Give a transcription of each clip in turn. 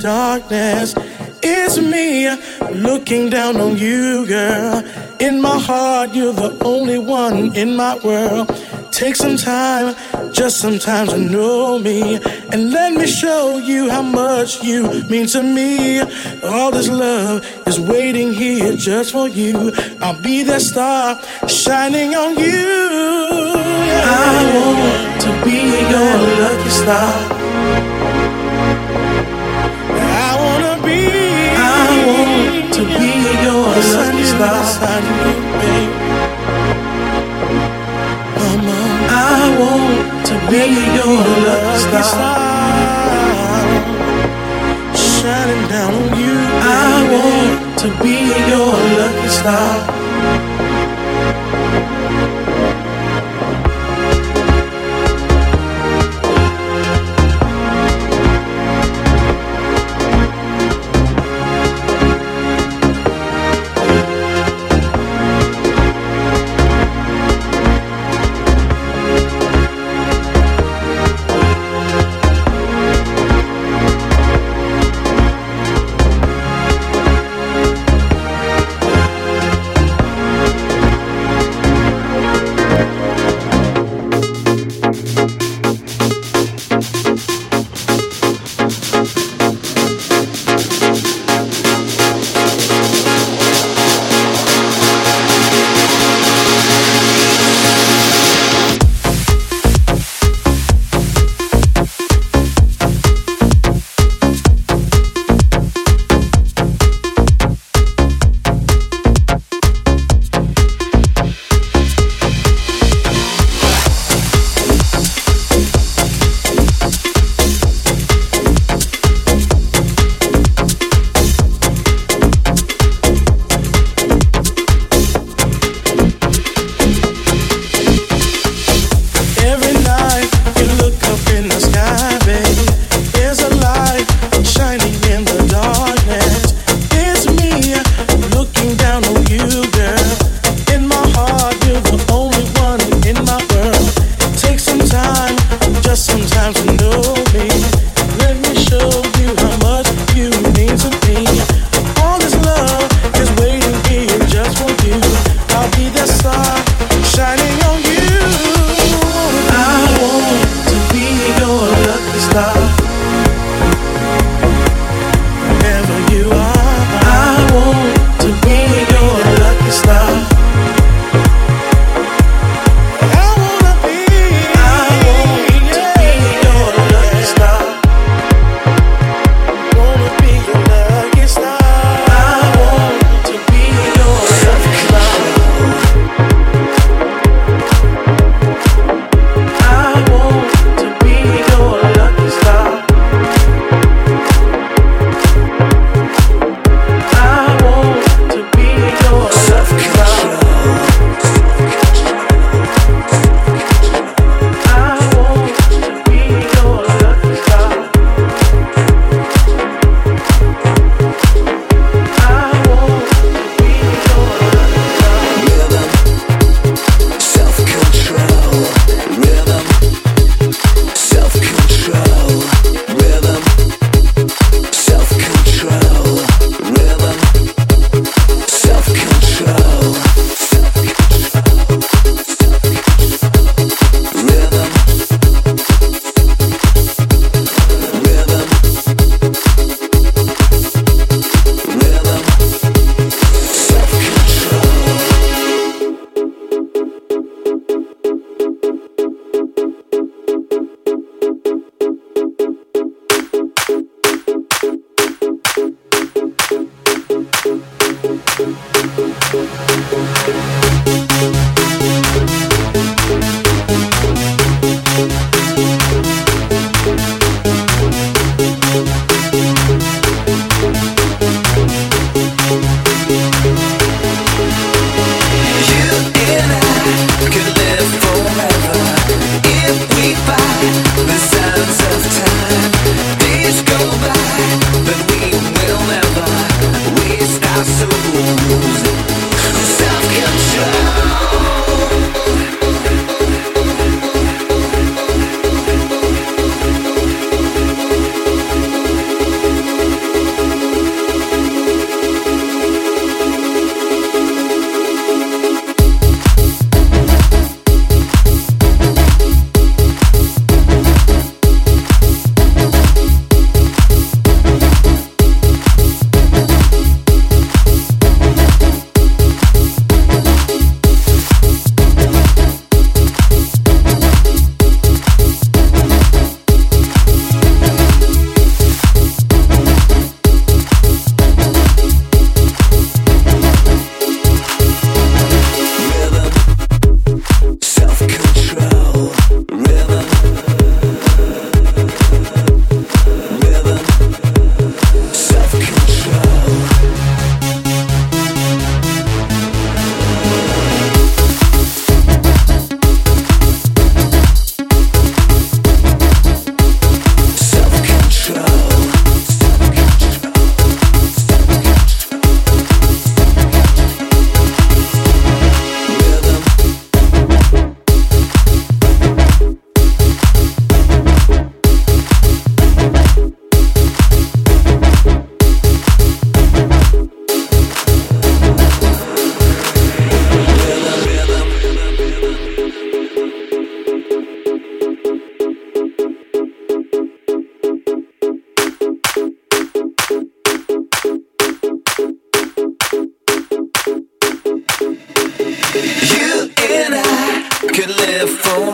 darkness. It's me looking down on you, girl. In my heart, you're the only one in my world. Take some time, just some time to know me. And let me show you how much you mean to me. All this love is waiting here just for you. I'll be that star shining on you. I want to be your lucky star. Want to be your lucky star. Mama. I want to be your lucky star, shining down on you. I want to be your lucky star.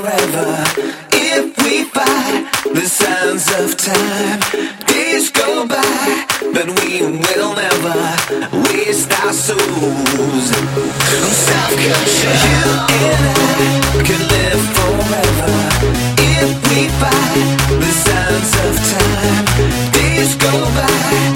forever if we fight the sands of time. Days go by, but we will never waste our souls. Self control. You and I can live forever if we fight the sands of time. Days go by.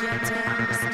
get down.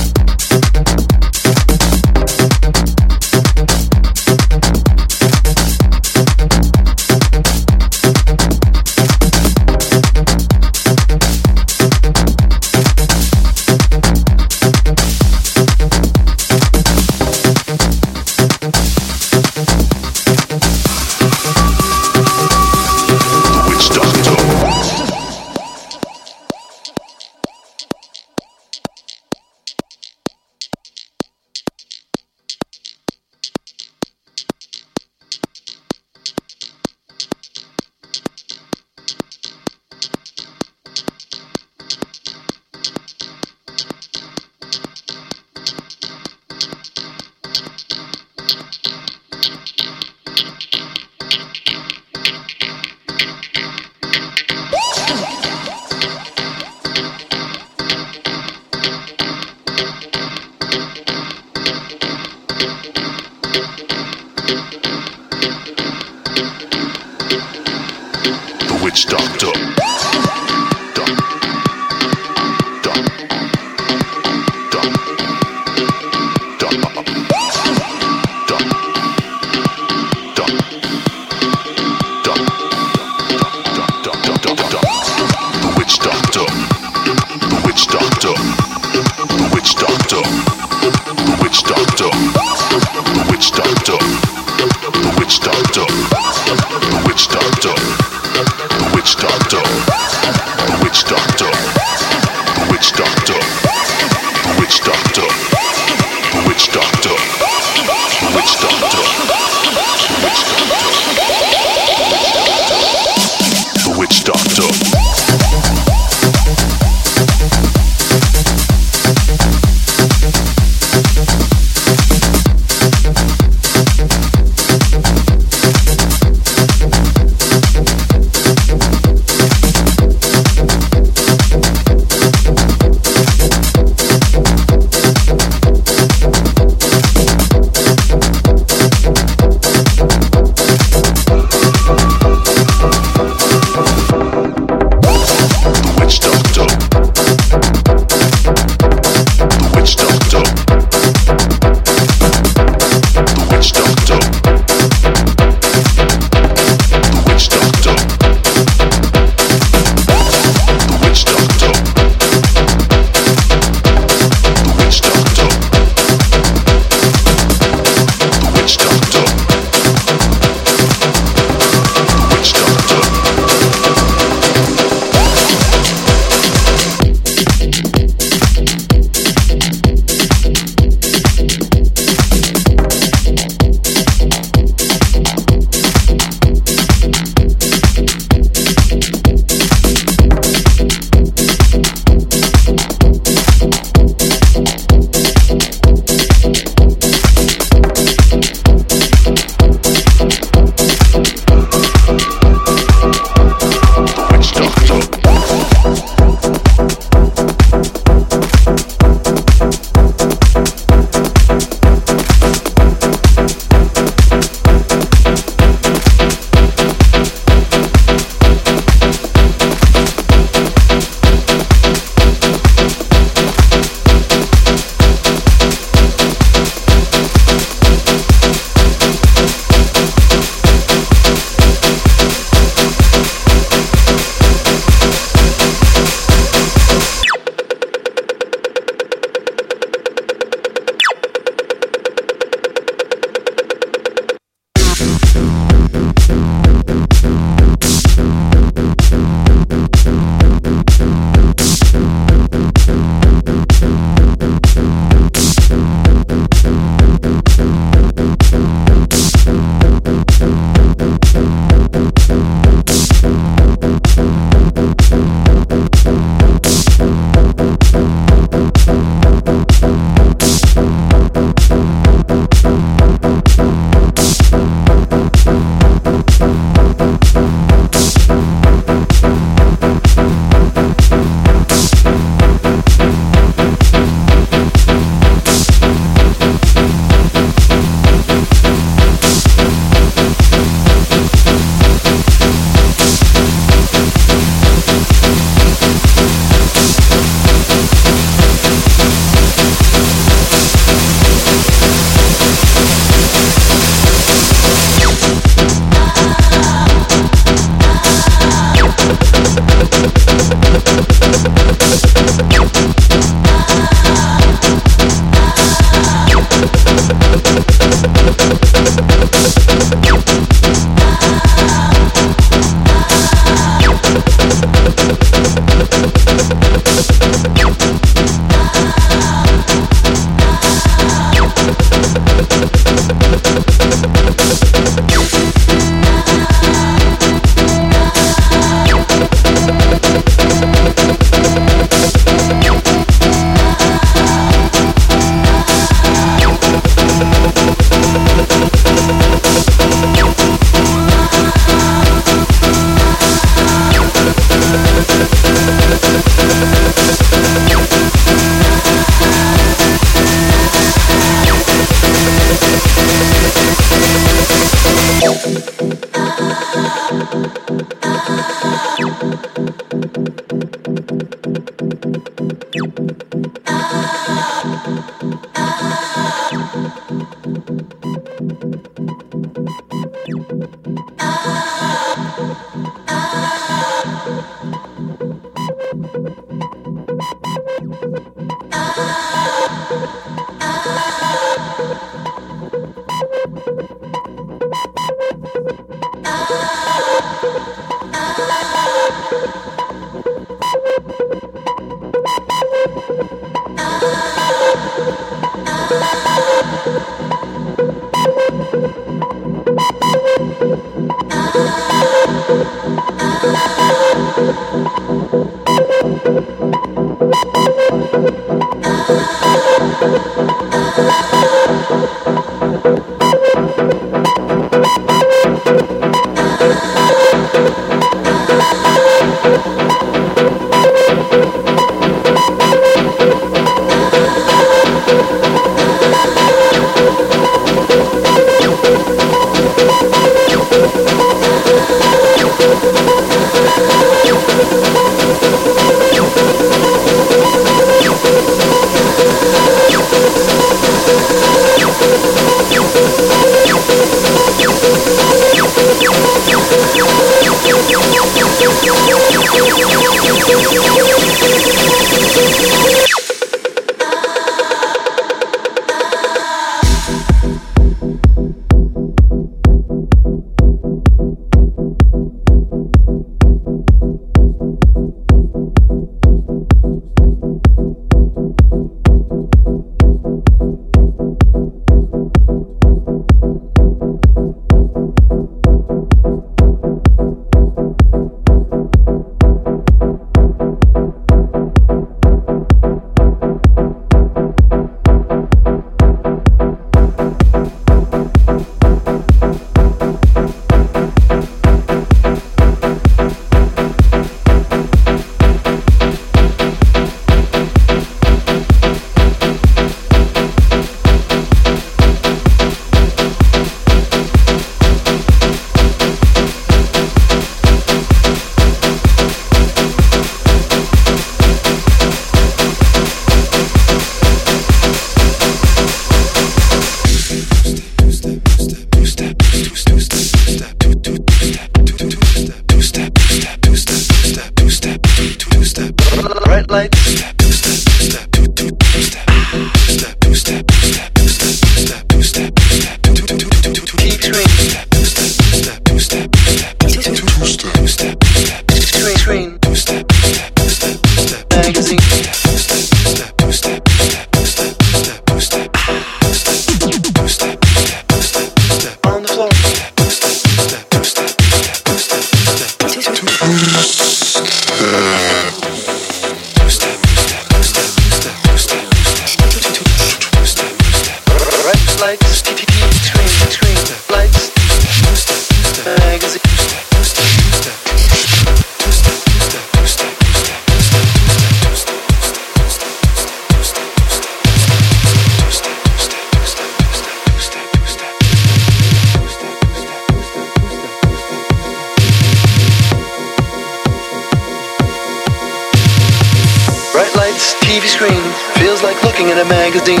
magazine.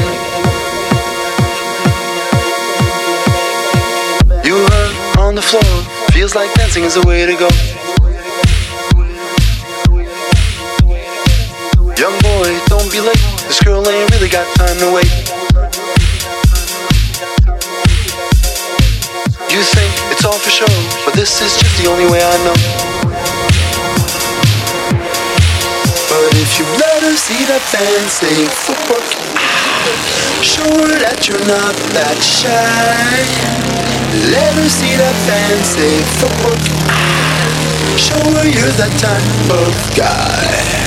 You hurt on the floor, feels like dancing is the way to go. Young boy, don't be late, this girl ain't really got time to wait. You think it's all for show, but this is just the only way I know. But if you let her see that dancing footwork her that you're not that shy. Let her see that fancy footwork, her you're that type of guy.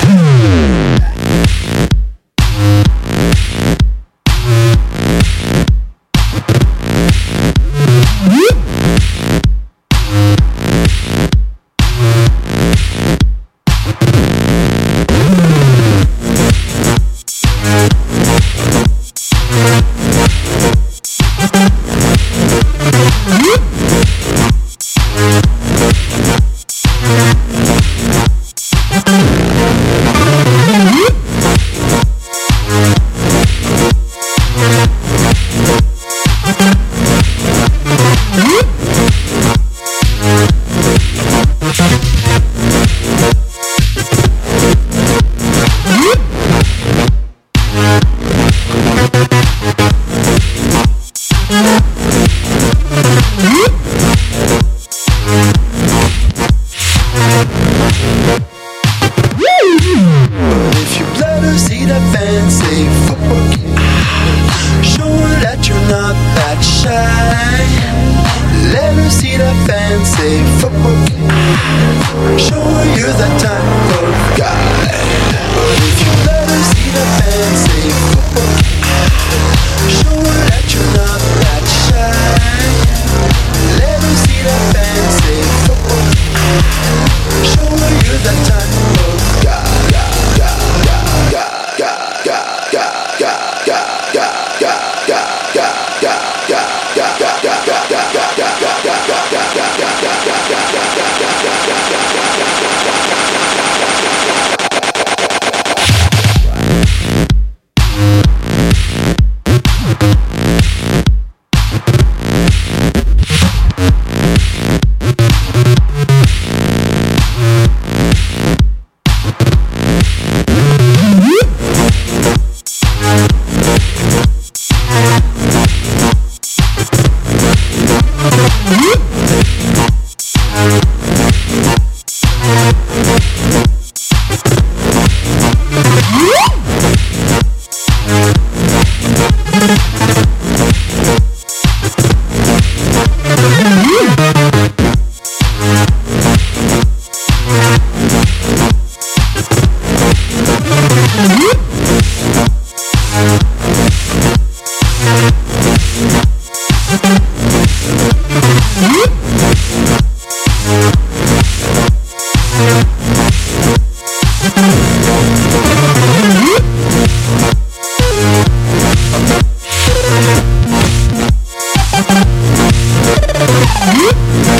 Woo!